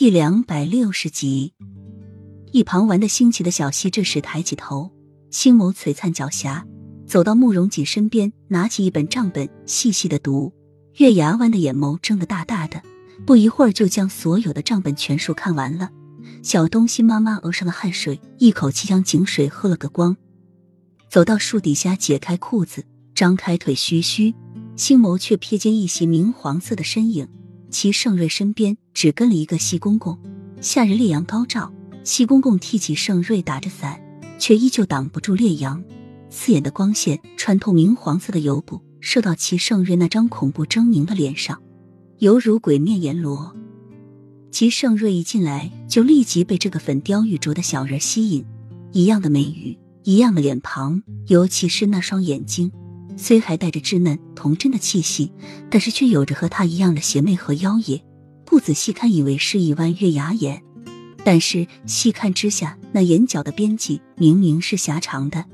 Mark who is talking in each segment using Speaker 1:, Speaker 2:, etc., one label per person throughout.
Speaker 1: 第两百六十集，一旁玩的兴起的小溪这时抬起头，星眸璀璨狡黠，走到慕容锦身边，拿起一本账本，细细的读。月牙湾的眼眸睁得大大的，不一会儿就将所有的账本全数看完了。小东西妈妈额上的汗水，一口气将井水喝了个光。走到树底下，解开裤子，张开腿，嘘嘘，星眸却瞥见一袭明黄色的身影。齐盛瑞身边只跟了一个西公公。夏日烈阳高照，西公公替齐盛瑞打着伞，却依旧挡不住烈阳。刺眼的光线穿透明黄色的油布，射到齐盛瑞那张恐怖狰狞的脸上，犹如鬼面阎罗。齐盛瑞一进来，就立即被这个粉雕玉琢的小人吸引，一样的眉宇，一样的脸庞，尤其是那双眼睛。虽还带着稚嫩童真的气息，但是却有着和他一样的邪魅和妖冶。不仔细看，以为是一弯月牙眼，但是细看之下，那眼角的边际明明是狭长的，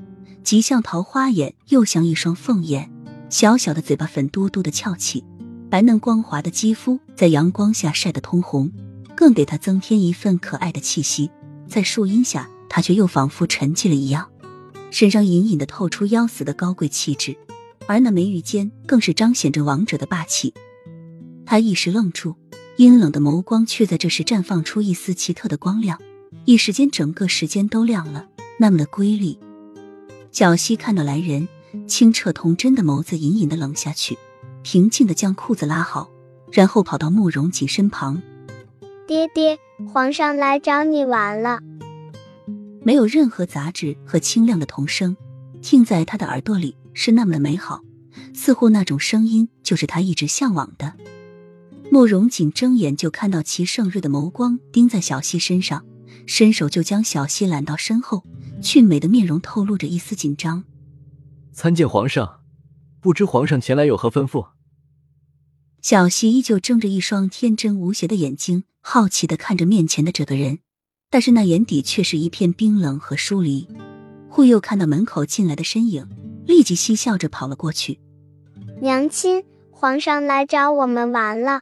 Speaker 1: 极像桃花眼，又像一双凤眼。小小的嘴巴粉嘟嘟的翘起，白嫩光滑的肌肤在阳光下晒得通红，更给他增添一份可爱的气息。在树荫下，他却又仿佛沉寂了一样，身上隐隐的透出妖死的高贵气质。而那眉宇间更是彰显着王者的霸气。他一时愣住，阴冷的眸光却在这时绽放出一丝奇特的光亮，一时间整个时间都亮了，那么的瑰丽。小溪看到来人，清澈童真的眸子隐隐的冷下去，平静的将裤子拉好，然后跑到慕容锦身旁：“
Speaker 2: 爹爹，皇上来找你玩了。”
Speaker 1: 没有任何杂质和清亮的童声，听在他的耳朵里。是那么的美好，似乎那种声音就是他一直向往的。慕容锦睁眼就看到齐盛瑞的眸光盯在小溪身上，伸手就将小溪揽到身后，俊美的面容透露着一丝紧张。
Speaker 3: 参见皇上，不知皇上前来有何吩咐？
Speaker 1: 小溪依旧睁着一双天真无邪的眼睛，好奇的看着面前的这个人，但是那眼底却是一片冰冷和疏离。忽又看到门口进来的身影。立即嬉笑着跑了过去。
Speaker 2: 娘亲，皇上来找我们玩了。